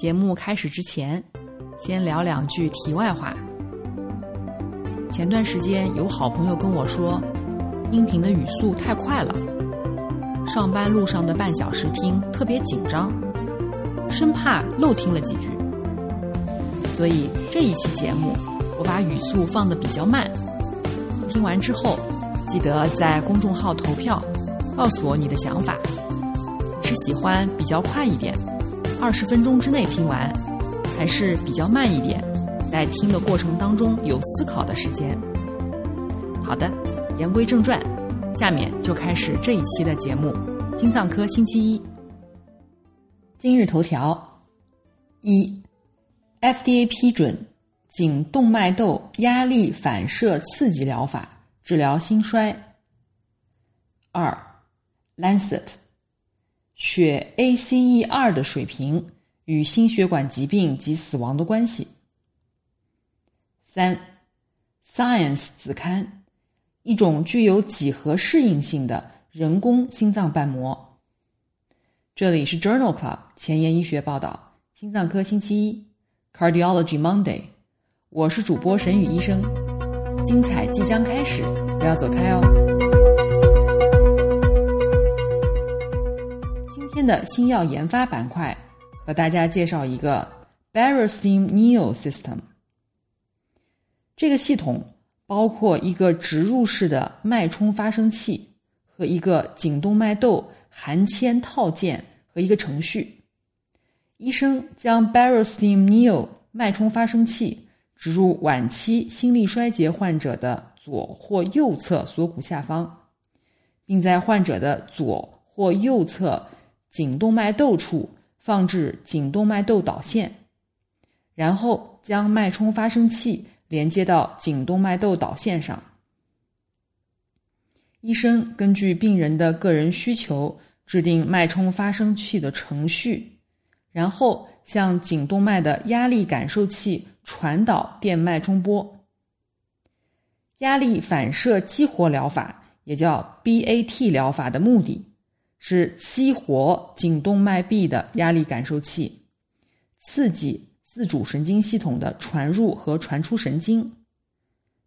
节目开始之前，先聊两句题外话。前段时间有好朋友跟我说，音频的语速太快了，上班路上的半小时听特别紧张，生怕漏听了几句。所以这一期节目，我把语速放的比较慢。听完之后，记得在公众号投票，告诉我你的想法。是喜欢比较快一点？二十分钟之内听完，还是比较慢一点，在听的过程当中有思考的时间。好的，言归正传，下面就开始这一期的节目——心脏科星期一。今日头条：一，FDA 批准颈动脉窦压力反射刺激疗法治疗心衰。二，Lancet。血 ACE2 的水平与心血管疾病及死亡的关系。三，Science 子刊，一种具有几何适应性的人工心脏瓣膜。这里是 Journal Club 前沿医学报道，心脏科星期一，Cardiology Monday，我是主播沈宇医生，精彩即将开始，不要走开哦。今天的新药研发板块，和大家介绍一个 Barostim Neo System。这个系统包括一个植入式的脉冲发生器和一个颈动脉窦含铅套件和一个程序。医生将 Barostim Neo 脉冲发生器植入晚期心力衰竭患者的左或右侧锁骨下方，并在患者的左或右侧。颈动脉窦处放置颈动脉窦导线，然后将脉冲发生器连接到颈动脉窦导线上。医生根据病人的个人需求制定脉冲发生器的程序，然后向颈动脉的压力感受器传导电脉冲波。压力反射激活疗法也叫 BAT 疗法的目的。是激活颈动脉壁的压力感受器，刺激自主神经系统的传入和传出神经，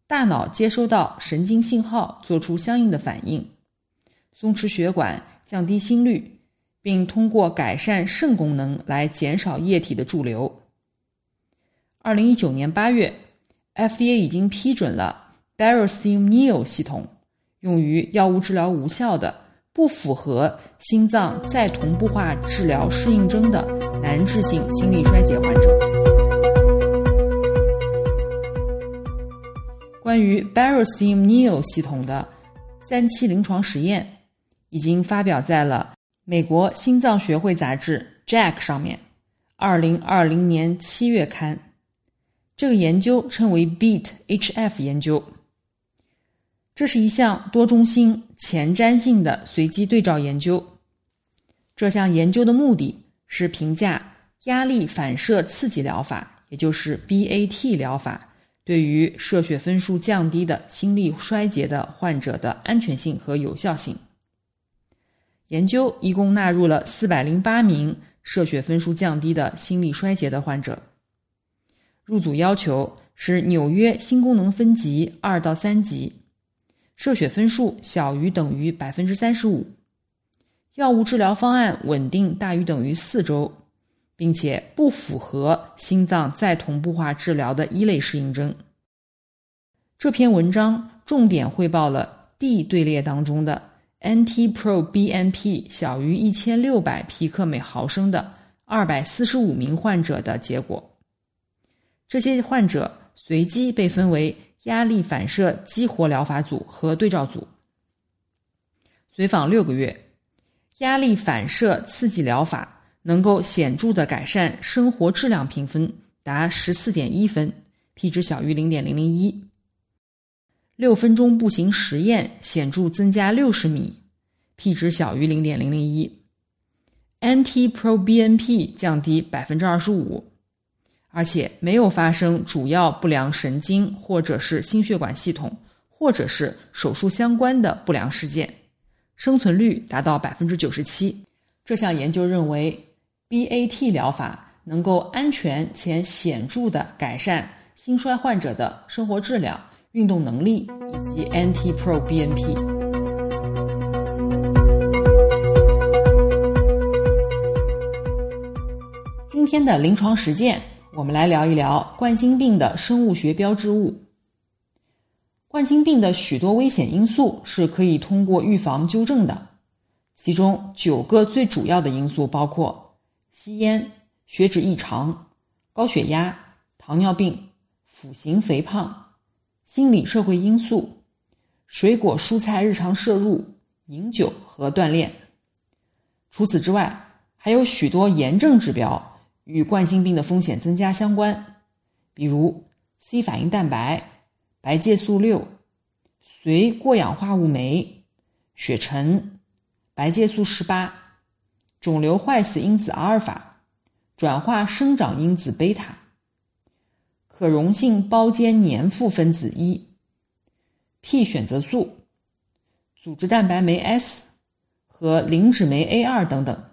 大脑接收到神经信号，做出相应的反应，松弛血管，降低心率，并通过改善肾功能来减少液体的驻留。二零一九年八月，FDA 已经批准了 Barostim Neo 系统，用于药物治疗无效的。不符合心脏再同步化治疗适应症的难治性心力衰竭患者。关于 Barostim Neo 系统的三期临床实验，已经发表在了美国心脏学会杂志 JACC 上面，二零二零年七月刊。这个研究称为 Beat HF 研究。这是一项多中心前瞻性的随机对照研究。这项研究的目的是评价压力反射刺激疗法，也就是 BAT 疗法，对于射血分数降低的心力衰竭的患者的安全性和有效性。研究一共纳入了四百零八名射血分数降低的心力衰竭的患者。入组要求是纽约心功能分级二到三级。射血分数小于等于百分之三十五，药物治疗方案稳定大于等于四周，并且不符合心脏再同步化治疗的一类适应症。这篇文章重点汇报了 D 队列当中的 NT-proBNP 小于一千六百皮克每毫升的二百四十五名患者的结果。这些患者随机被分为。压力反射激活疗法组和对照组随访六个月，压力反射刺激疗法能够显著的改善生活质量评分达十四点一分，p 值小于零点零零一。六分钟步行实验显著增加六十米，p 值小于零点零零一。NT-proBNP 降低百分之二十五，而且没有发生主要不良神经或者是心血管系统或者是手术相关的不良事件，生存率达到百分之九十七。这项研究认为，BAT 疗法能够安全且显著的改善心衰患者的生活质量、运动能力以及 NT-proBNP。今天的临床实践，我们来聊一聊冠心病的生物学标志物。冠心病的许多危险因素是可以通过预防纠正的，其中九个最主要的因素包括吸烟、血脂异常、高血压、糖尿病、腹型肥胖、心理社会因素、水果蔬菜日常摄入、饮酒和锻炼。除此之外，还有许多炎症指标。与冠心病的风险增加相关，比如 C 反应蛋白、白介素六、随过氧化物酶、血沉、白介素十八、肿瘤坏死因子阿尔法、转化生长因子贝塔、可溶性胞间粘附分子一、P 选择素、组织蛋白酶 S 和磷脂酶 A 二等等。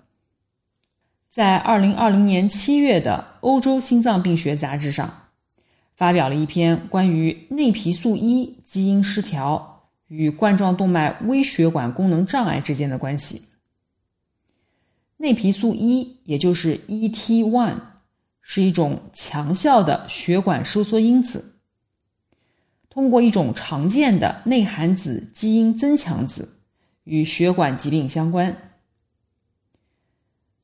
在二零二零年七月的《欧洲心脏病学杂志》上，发表了一篇关于内皮素一基因失调与冠状动脉微血管功能障碍之间的关系。内皮素一，也就是 ET one，是一种强效的血管收缩因子，通过一种常见的内含子基因增强子与血管疾病相关。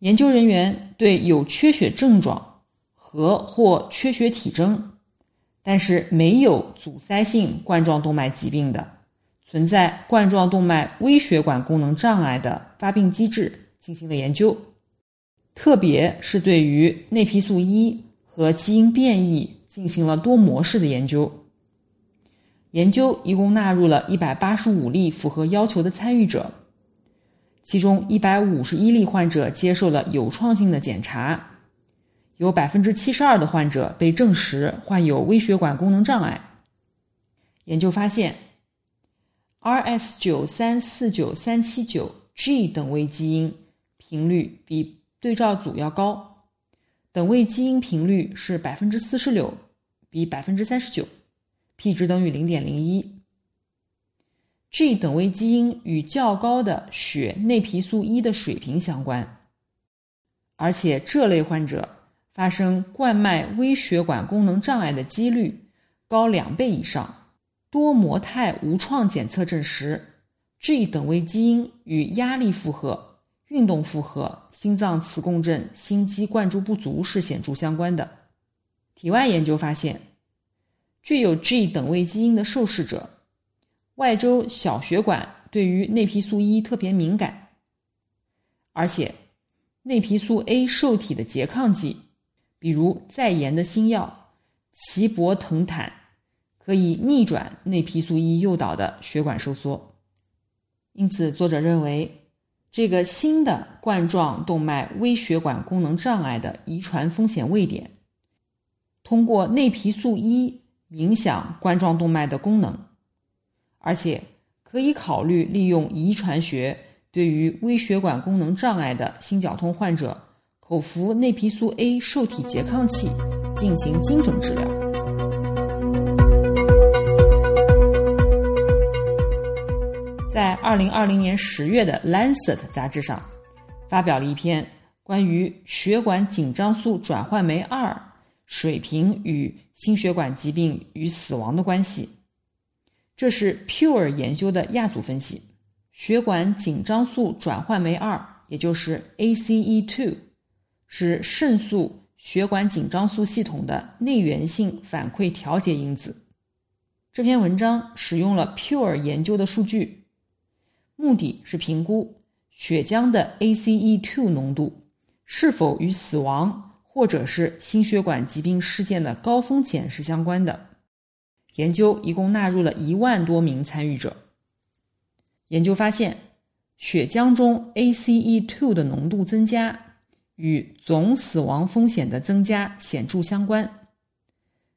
研究人员对有缺血症状和或缺血体征，但是没有阻塞性冠状动脉疾病的、存在冠状动脉微血管功能障碍的发病机制进行了研究，特别是对于内皮素一和基因变异进行了多模式的研究。研究一共纳入了一百八十五例符合要求的参与者。其中一百五十一例患者接受了有创性的检查，有百分之七十二的患者被证实患有微血管功能障碍。研究发现，Rs 九三四九三七九 G 等位基因频率比对照组要高，等位基因频率是百分之四十六，比百分之三十九，p 值等于零点零一。G 等位基因与较高的血内皮素一的水平相关，而且这类患者发生冠脉微血管功能障碍的几率高两倍以上。多模态无创检测证实，G 等位基因与压力负荷、运动负荷、心脏磁共振、心肌灌注不足是显著相关的。体外研究发现，具有 G 等位基因的受试者。外周小血管对于内皮素一特别敏感，而且内皮素 A 受体的拮抗剂，比如在研的新药齐博腾坦，可以逆转内皮素一诱导的血管收缩。因此，作者认为这个新的冠状动脉微血管功能障碍的遗传风险位点，通过内皮素一影响冠状动脉的功能。而且可以考虑利用遗传学对于微血管功能障碍的心绞痛患者口服内皮素 A 受体拮抗剂进行精准治疗。在二零二零年十月的《Lancet》杂志上，发表了一篇关于血管紧张素转换酶二水平与心血管疾病与死亡的关系。这是 Pure 研究的亚组分析，血管紧张素转换酶二，也就是 ACE2，是肾素血管紧张素系统的内源性反馈调节因子。这篇文章使用了 Pure 研究的数据，目的是评估血浆的 ACE2 浓度是否与死亡或者是心血管疾病事件的高风险是相关的。研究一共纳入了一万多名参与者。研究发现，血浆中 ACE2 的浓度增加与总死亡风险的增加显著相关。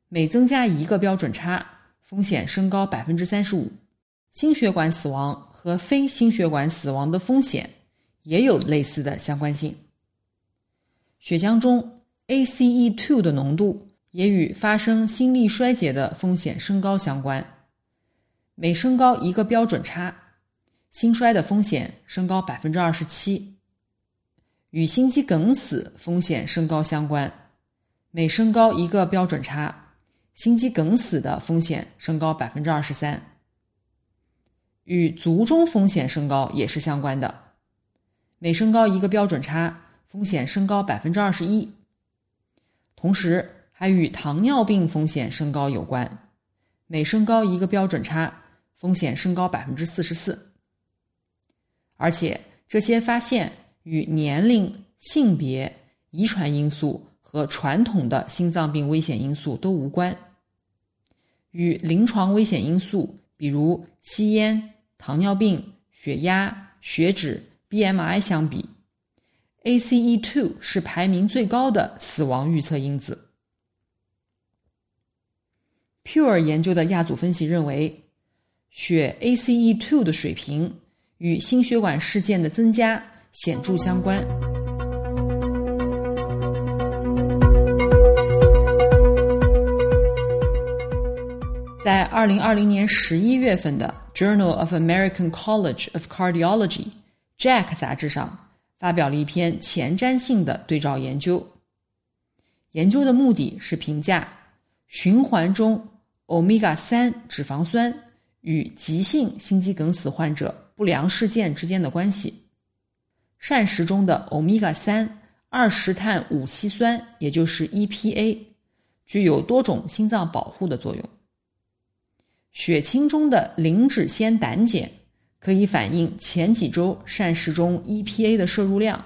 每增加一个标准差，风险升高百分之三十五。心血管死亡和非心血管死亡的风险也有类似的相关性。血浆中 ACE2 的浓度也与发生心力衰竭的风险升高相关。每升高一个标准差。心衰的风险升高百分之二十七，与心肌梗死风险升高相关。每升高一个标准差，心肌梗死的风险升高百分之二十三。与卒中风险升高也是相关的，每升高一个标准差，风险升高百分之二十一。同时，还与糖尿病风险升高有关，每升高一个标准差，风险升高百分之四十四。而且这些发现与年龄、性别、遗传因素和传统的心脏病危险因素都无关。与临床危险因素，比如吸烟、糖尿病、血压、血脂、BMI 相比，ACE2 是排名最高的死亡预测因子。Pure 研究的亚组分析认为，血 ACE2 的水平。与心血管事件的增加显著相关。在二零二零年十一月份的《Journal of American College of Cardiology》（JACC） 杂志上，发表了一篇前瞻性的对照研究。研究的目的是评价循环中欧米伽三脂肪酸与急性心肌梗死患者。不良事件之间的关系。膳食中的欧米伽三二十碳五烯酸，也就是 EPA，具有多种心脏保护的作用。血清中的磷脂酰胆碱可以反映前几周膳食中 EPA 的摄入量。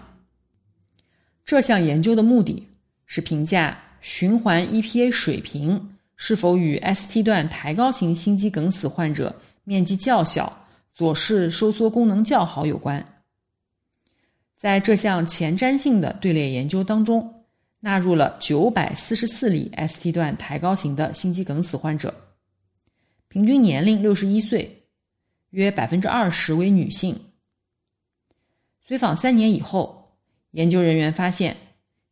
这项研究的目的是评价循环 EPA 水平是否与 ST 段抬高型心肌梗死患者面积较小。左室收缩功能较好有关。在这项前瞻性的队列研究当中，纳入了九百四十四例 ST 段抬高型的心肌梗死患者，平均年龄六十一岁，约百分之二十为女性。随访三年以后，研究人员发现，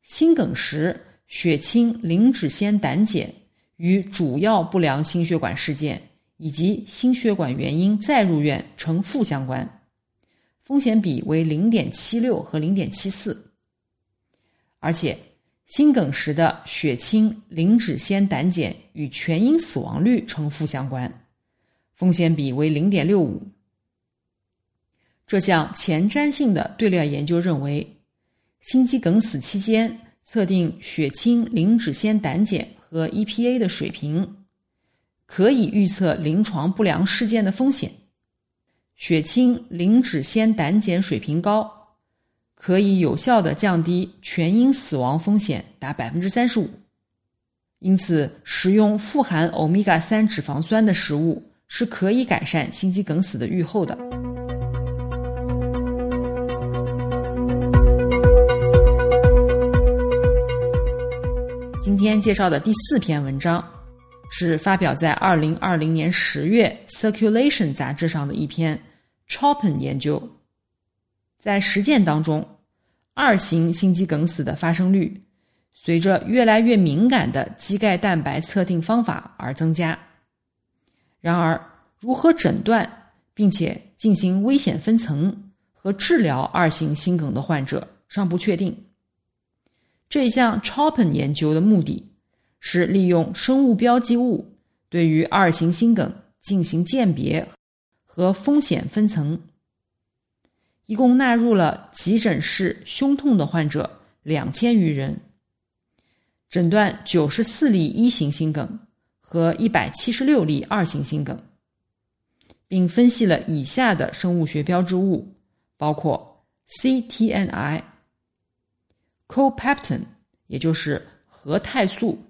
心梗时血清磷脂酰胆碱与主要不良心血管事件。以及心血管原因再入院呈负相关，风险比为零点七六和零点七四，而且心梗时的血清磷脂酰胆碱与全因死亡率呈负相关，风险比为零点六五。这项前瞻性的队列研究认为，心肌梗死期间测定血清磷脂酰胆碱和 EPA 的水平。可以预测临床不良事件的风险。血清磷脂酰胆碱水平高，可以有效的降低全因死亡风险达百分之三十五。因此，食用富含欧米伽三脂肪酸的食物是可以改善心肌梗死的预后的。今天介绍的第四篇文章。是发表在二零二零年十月《Circulation》杂志上的一篇 Chopin 研究。在实践当中，二型心肌梗死的发生率随着越来越敏感的肌钙蛋白测定方法而增加。然而，如何诊断并且进行危险分层和治疗二型心梗的患者尚不确定。这项 Chopin 研究的目的。是利用生物标记物对于二型心梗进行鉴别和风险分层，一共纳入了急诊室胸痛的患者两千余人，诊断九十四例一型心梗和一百七十六例二型心梗，并分析了以下的生物学标志物，包括 cTnI copeptin，也就是核肽素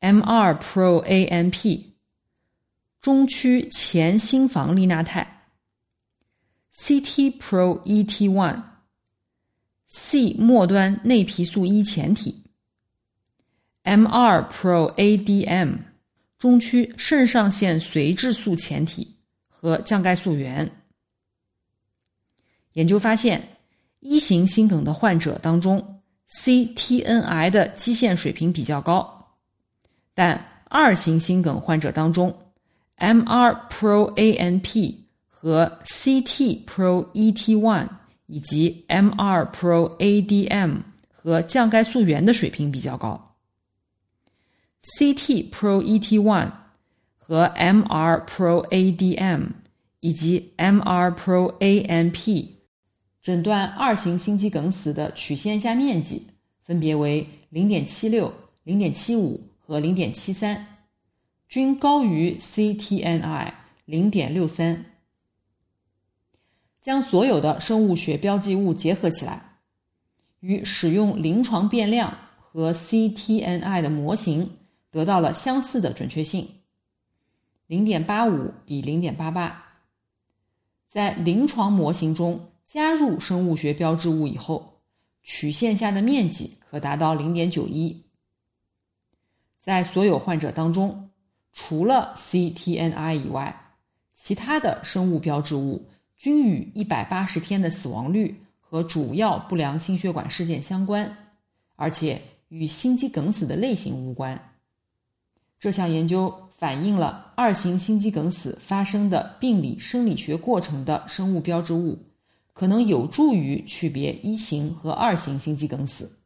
；MR-ProANP，中区前心房利钠肽；CT-ProET1，C 末端内皮素一前体；MR-ProADM，中区肾上腺髓质素前体和降钙素原。研究发现，一型心梗的患者当中，CTNI 的基线水平比较高，但二型心梗患者当中，MR-ProANP 和 CT-ProET1 以及 MR-ProADM 和降钙素原的水平比较高，CT-ProET1 和 MR-ProADM 以及 MR-ProANP。诊断二型心肌梗死的曲线下面积分别为零点七六、零点七五和零点七三，均高于 CTNI 零点六三。将所有的生物学标记物结合起来，与使用临床变量和 CTNI 的模型得到了相似的准确性，零点八五比零点八八。在临床模型中。加入生物学标志物以后，曲线下的面积可达到零点九一。在所有患者当中，除了 CTNI 以外，其他的生物标志物均与一百八十天的死亡率和主要不良心血管事件相关，而且与心肌梗死的类型无关。这项研究反映了二型心肌梗死发生的病理生理学过程的生物标志物。可能有助于区别一型和二型心肌梗死。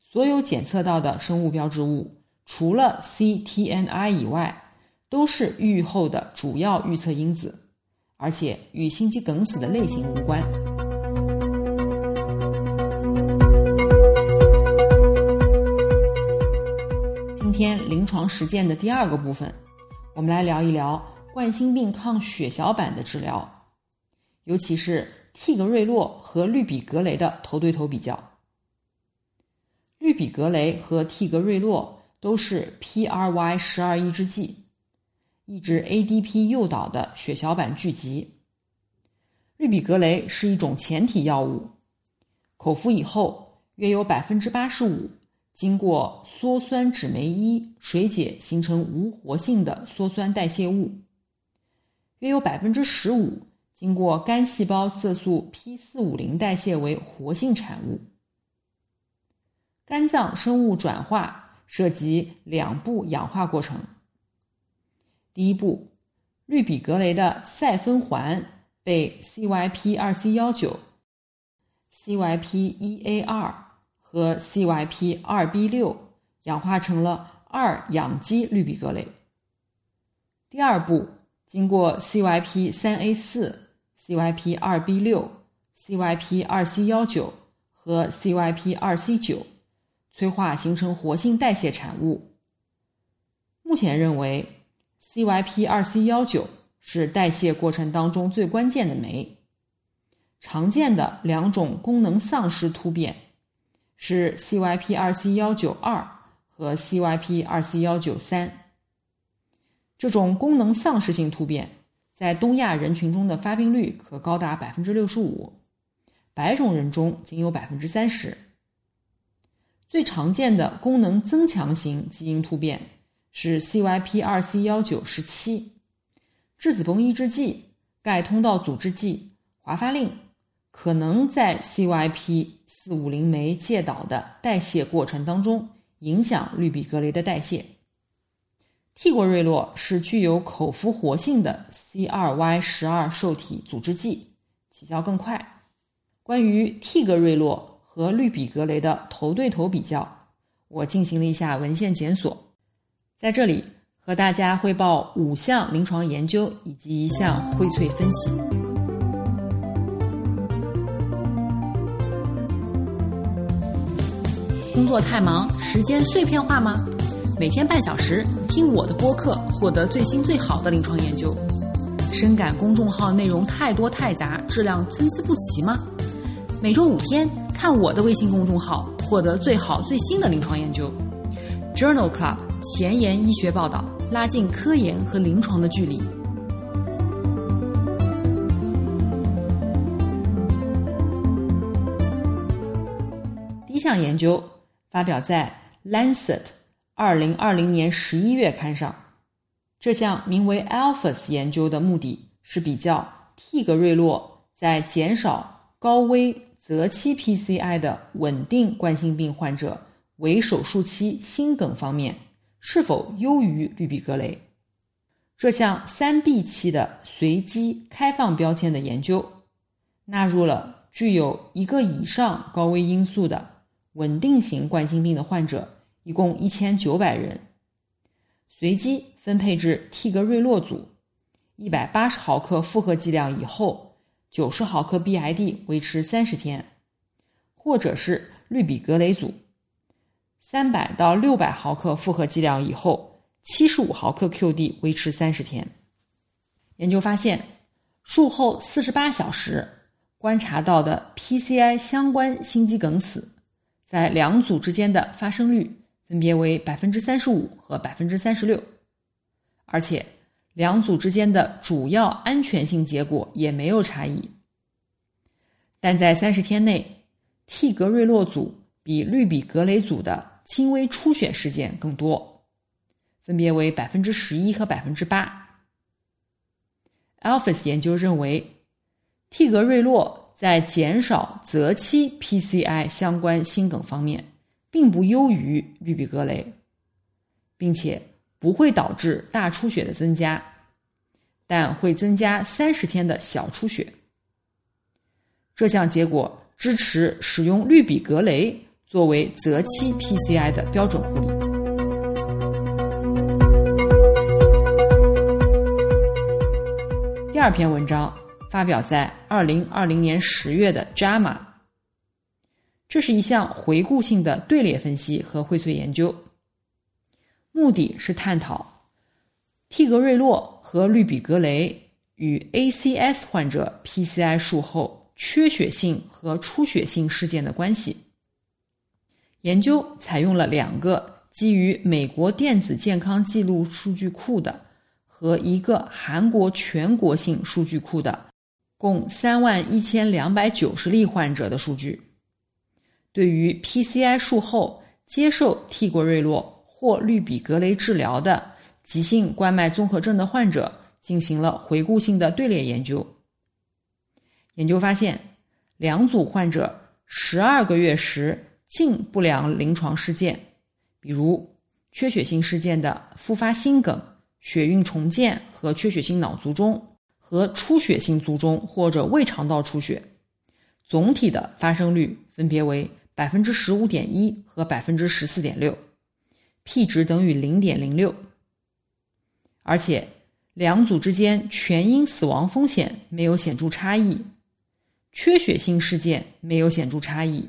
所有检测到的生物标志物，除了 CTNI 以外，都是预后的主要预测因子，而且与心肌梗死的类型无关。今天临床实践的第二个部分，我们来聊一聊冠心病抗血小板的治疗。尤其是替格瑞洛和氯吡格雷的头对头比较。氯吡格雷和替格瑞洛都是 PRY 十二抑制剂，抑制 ADP 诱导的血小板聚集。氯吡格雷是一种前体药物，口服以后，约有百分之八十五经过羧酸酯酶一水解形成无活性的羧酸代谢物，约有百分之十五。经过肝细胞色素 P 四五零代谢为活性产物。肝脏生物转化涉及两步氧化过程。第一步，氯吡格雷的赛芬环被 CYP 二 C 幺九、CYP 一 A 二和 CYP 二 B 六氧化成了二氧基氯吡格雷。第二步，经过 CYP 三 A 四。CYP 二 B 六、CYP 二 C 幺九和 CYP 二 C 九催化形成活性代谢产物。目前认为，CYP 二 C 幺九是代谢过程当中最关键的酶。常见的两种功能丧失突变是 CYP 二 C 幺九二和 CYP 二 C 幺九三。这种功能丧失性突变。在东亚人群中的发病率可高达百分之六十五，白种人中仅有百分之三十。最常见的功能增强型基因突变是 CYP 二 C 幺九十七，质子泵抑制剂、钙通道阻滞剂、华发令可能在 CYP 四五零酶介导的代谢过程当中影响氯吡格雷的代谢。替格瑞洛是具有口服活性的 C2Y 十二受体阻滞剂，起效更快。关于替格瑞洛和氯吡格雷的头对头比较，我进行了一下文献检索，在这里和大家汇报五项临床研究以及一项荟萃分析。工作太忙，时间碎片化吗？每天半小时听我的播客，获得最新最好的临床研究。深感公众号内容太多太杂，质量参差不齐吗？每周五天，看我的微信公众号，获得最好最新的临床研究。Journal Club 前沿医学报道，拉近科研和临床的距离。第一项研究发表在《Lancet》二零二零年十一月刊上。这项名为 Alphas 研究的目的是比较替格瑞洛在减少高危。择期 PCI 的稳定冠心病患者为手术期心梗方面是否优于氯吡格雷？这项三 B 期的随机开放标签的研究，纳入了具有一个以上高危因素的稳定型冠心病的患者，一共一千九百人，随机分配至替格瑞洛组，一百八十毫克复合剂量以后。九十毫克 BID 维持三十天，或者是氯吡格雷组，三百到六百毫克复合剂量以后，七十五毫克 QD 维持三十天。研究发现，术后四十八小时观察到的 PCI 相关心肌梗死，在两组之间的发生率分别为百分之三十五和百分之三十六，而且。两组之间的主要安全性结果也没有差异，但在三十天内，替格瑞洛组比氯吡格雷组的轻微出血事件更多，分别为百分之十一和百分之八。Alphas 研究认为，替格瑞洛在减少择期 PCI 相关心梗方面，并不优于氯吡格雷，并且。不会导致大出血的增加，但会增加三十天的小出血。这项结果支持使用氯吡格雷作为择期 PCI 的标准护理。第二篇文章发表在二零二零年十月的《JAMA》，这是一项回顾性的队列分析和荟萃研究。目的是探讨替格瑞洛和氯吡格雷与 ACS 患者 PCI 术后缺血性和出血性事件的关系。研究采用了两个基于美国电子健康记录数据库的和一个韩国全国性数据库的，共三万一千两百九十例患者的数据，对于 PCI 术后接受替格瑞洛。或氯吡格雷治疗的急性冠脉综合症的患者进行了回顾性的队列研究。研究发现，两组患者十二个月时近不良临床事件，比如缺血性事件的复发心梗、血运重建和缺血性脑卒中，和出血性卒中或者胃肠道出血，总体的发生率分别为百分之十五点一和百分之十四点六。P 值等于零点零六，而且两组之间全因死亡风险没有显著差异，缺血性事件没有显著差异，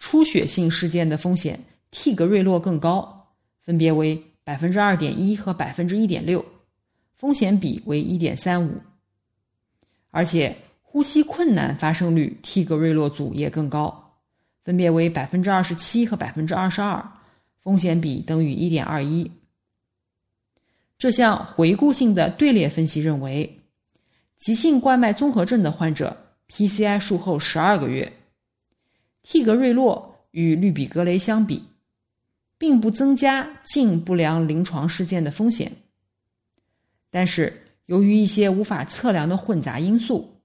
出血性事件的风险替格瑞洛更高，分别为百分之二点一和百分之一点六，风险比为一点三五，而且呼吸困难发生率替格瑞洛组也更高，分别为百分之二十七和百分之二十二。风险比等于一点二一。这项回顾性的队列分析认为，急性冠脉综合症的患者 PCI 术后十二个月，替格瑞洛与氯吡格雷相比，并不增加近不良临床事件的风险。但是，由于一些无法测量的混杂因素，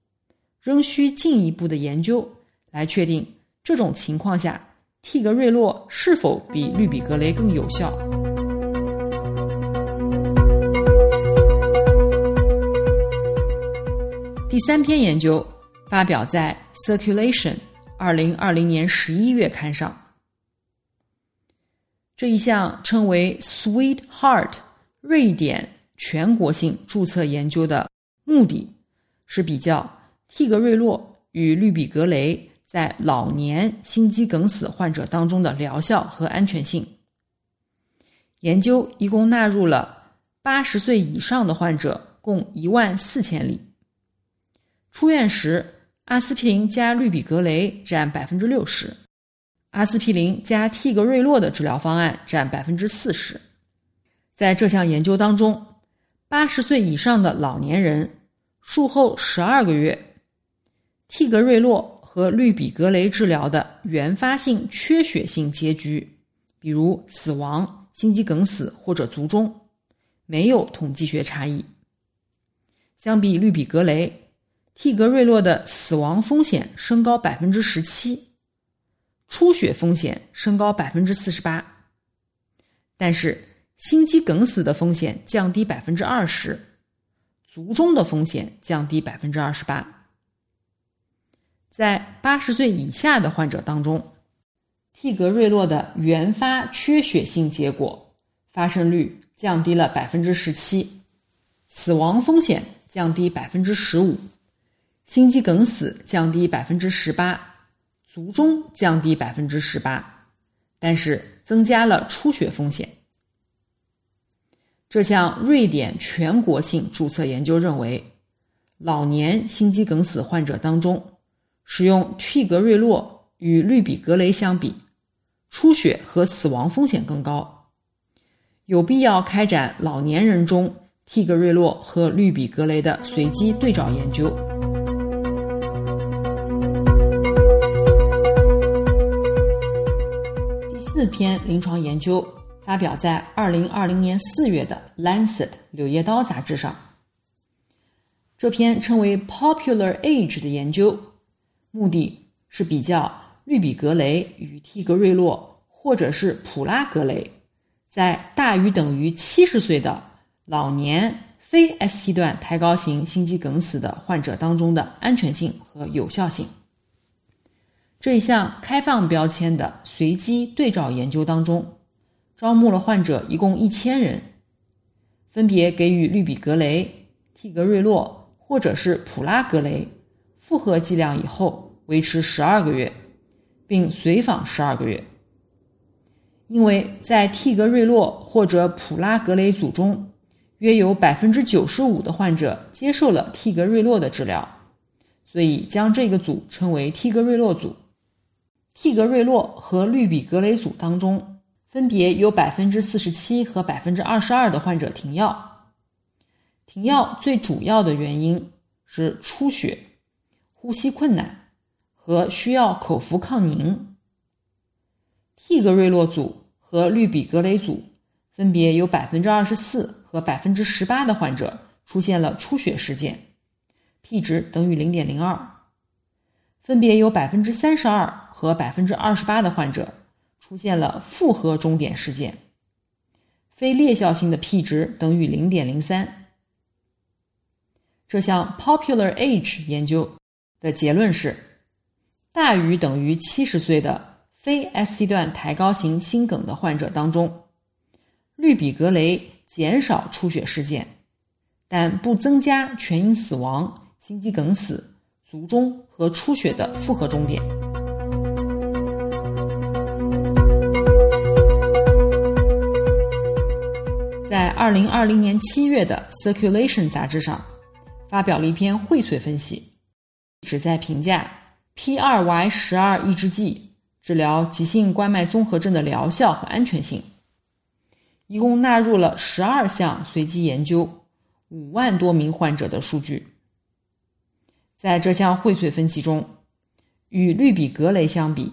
仍需进一步的研究来确定这种情况下。替格瑞洛是否比氯吡格雷更有效？第三篇研究发表在《Circulation》二零二零年十一月刊上。这一项称为 “Sweet Heart” 瑞典全国性注册研究的目的是比较替格瑞洛与氯吡格雷。在老年心肌梗死患者当中的疗效和安全性研究，一共纳入了八十岁以上的患者共一万四千例。出院时，阿司匹林加氯吡格雷占百分之六十，阿司匹林加替格瑞洛的治疗方案占百分之四十。在这项研究当中，八十岁以上的老年人术后十二个月，替格瑞洛和氯吡格雷治疗的原发性缺血性结局，比如死亡、心肌梗死或者卒中，没有统计学差异。相比氯吡格雷。替格瑞洛的死亡风险升高百分之十七，出血风险升高百分之四十八，但是心肌梗死的风险降低百分之二十，卒中的风险降低百分之二十八。在八十岁以下的患者当中，替格瑞洛的原发缺血性结果发生率降低了百分之十七，死亡风险降低百分之十五。心肌梗死降低百分之十八，卒中降低百分之十八，但是增加了出血风险。这项瑞典全国性注册研究认为，老年心肌梗死患者当中，使用替格瑞洛与氯吡格雷相比，出血和死亡风险更高，有必要开展老年人中替格瑞洛和氯吡格雷的随机对照研究。第四篇临床研究发表在二零二零年四月的《Lancet》柳叶刀杂志上。这篇称为 “Popular Age” 的研究，目的是比较氯吡格雷与替格瑞洛，或者是普拉格雷，在大于等于七十岁的老年非 ST 段抬高型心肌梗死的患者当中的安全性和有效性。这一项开放标签的随机对照研究当中，招募了患者一共一千人，分别给予氯吡格雷、替格瑞洛或者是普拉格雷复合剂量以后，维持十二个月，并随访十二个月。因为在替格瑞洛或者普拉格雷组中，约有百分之九十五的患者接受了替格瑞洛的治疗，所以将这个组称为替格瑞洛组。替格瑞洛和氯吡格雷组当中，分别有百分之四十七和百分之二十二的患者停药。停药最主要的原因是出血、呼吸困难和需要口服抗凝。替格瑞洛组和氯吡格雷组分别有百分之二十四和百分之十八的患者出现了出血事件，P 值等于零点零二。分别有百分之三十二和百分之二十八的患者出现了复合终点事件，非裂效性的 P 值等于零点零三。这项 Popular Age 研究的结论是，大于等于七十岁的非 ST 段抬高型心梗的患者当中，氯吡格雷减少出血事件，但不增加全因死亡、心肌梗死。卒中和出血的复合终点。在二零二零年七月的《Circulation》杂志上，发表了一篇荟萃分析，旨在评价 P 二 Y 十二抑制剂治疗急性冠脉综合症的疗效和安全性。一共纳入了十二项随机研究，五万多名患者的数据。在这项荟萃分析中，与氯吡格雷相比，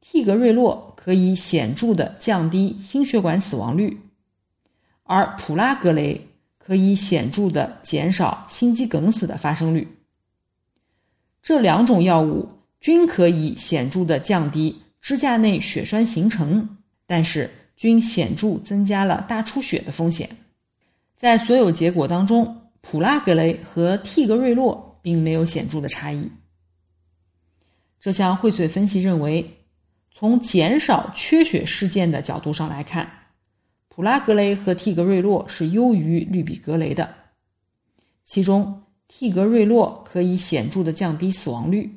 替格瑞洛可以显著的降低心血管死亡率，而普拉格雷可以显著的减少心肌梗死的发生率。这两种药物均可以显著的降低支架内血栓形成，但是均显著增加了大出血的风险。在所有结果当中，普拉格雷和替格瑞洛。并没有显著的差异。这项荟萃分析认为，从减少缺血事件的角度上来看，普拉格雷和替格瑞洛是优于氯吡格雷的。其中，替格瑞洛可以显著的降低死亡率，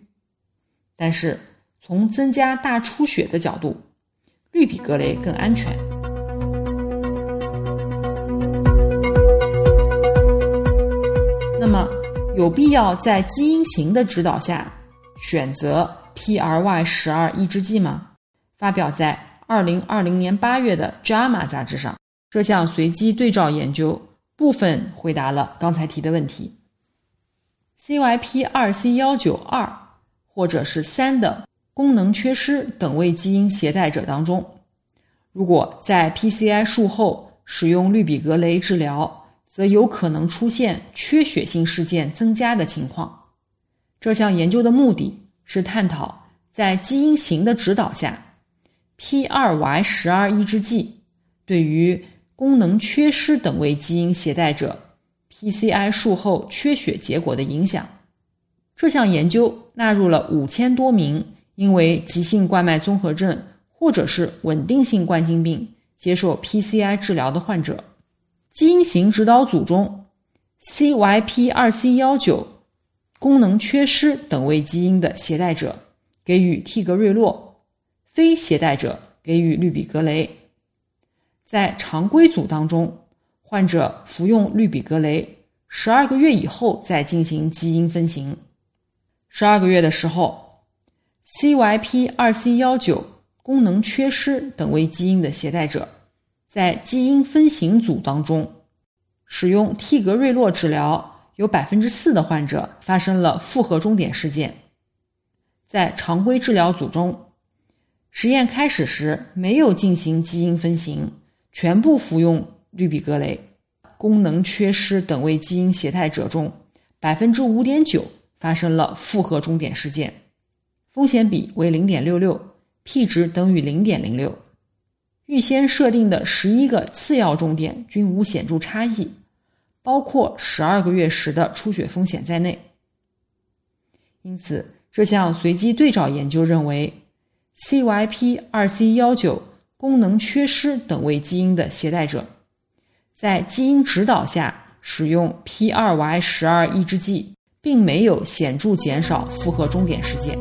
但是从增加大出血的角度，氯吡格雷更安全。那么，有必要在基因型的指导下选择 PRY 十二抑制剂吗？发表在二零二零年八月的《JAMA》杂志上。这项随机对照研究部分回答了刚才提的问题。CYP 二 C 幺九二或者是三的功能缺失等位基因携带者当中，如果在 PCI 术后使用氯吡格雷治疗。则有可能出现缺血性事件增加的情况。这项研究的目的是探讨在基因型的指导下，P2Y 十二抑制剂对于功能缺失等位基因携带者 PCI 术后缺血结果的影响。这项研究纳入了五千多名因为急性冠脉综合症或者是稳定性冠心病接受 PCI 治疗的患者。基因型指导组中，CYP 二 C 幺九功能缺失等位基因的携带者给予替格瑞洛，非携带者给予氯吡格雷。在常规组当中，患者服用氯吡格雷，十二个月以后再进行基因分型。十二个月的时候，CYP 二 C 幺九功能缺失等位基因的携带者。在基因分型组当中，使用替格瑞洛治疗，有百分之四的患者发生了复合终点事件。在常规治疗组中，实验开始时没有进行基因分型，全部服用氯吡格雷。功能缺失等位基因携带者中，百分之五点九发生了复合终点事件，风险比为零点六六，P 值等于零点零六。预先设定的十一个次要终点均无显著差异，包括十二个月时的出血风险在内。因此，这项随机对照研究认为，CYP 二 C 幺九功能缺失等位基因的携带者，在基因指导下使用 P 二 Y 十二抑制剂，并没有显著减少复合终点事件。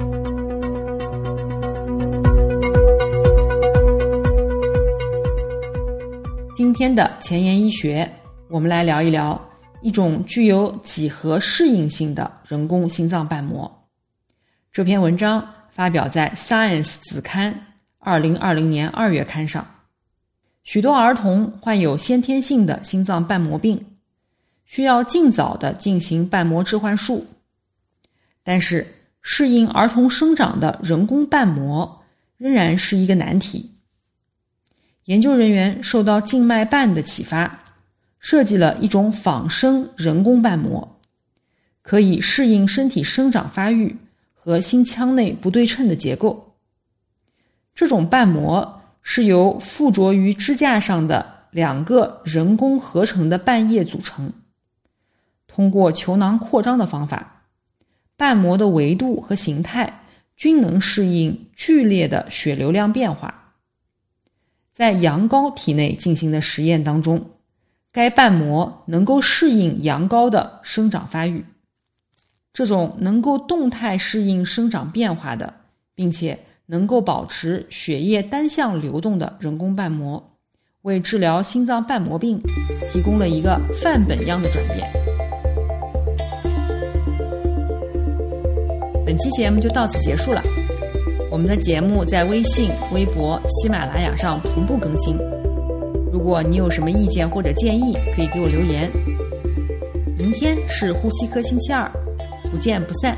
今天的前沿医学，我们来聊一聊一种具有几何适应性的人工心脏瓣膜。这篇文章发表在《Science》子刊二零二零年二月刊上。许多儿童患有先天性的心脏瓣膜病，需要尽早的进行瓣膜置换术。但是，适应儿童生长的人工瓣膜仍然是一个难题。研究人员受到静脉瓣的启发，设计了一种仿生人工瓣膜，可以适应身体生长发育和心腔内不对称的结构。这种瓣膜是由附着于支架上的两个人工合成的瓣叶组成。通过球囊扩张的方法，瓣膜的维度和形态均能适应剧烈的血流量变化。在羊羔体内进行的实验当中，该瓣膜能够适应羊羔的生长发育。这种能够动态适应生长变化的，并且能够保持血液单向流动的人工瓣膜，为治疗心脏瓣膜病提供了一个范本样的转变。本期节目就到此结束了。我们的节目在微信、微博、喜马拉雅上同步更新。如果你有什么意见或者建议，可以给我留言。明天是呼吸科星期二，不见不散。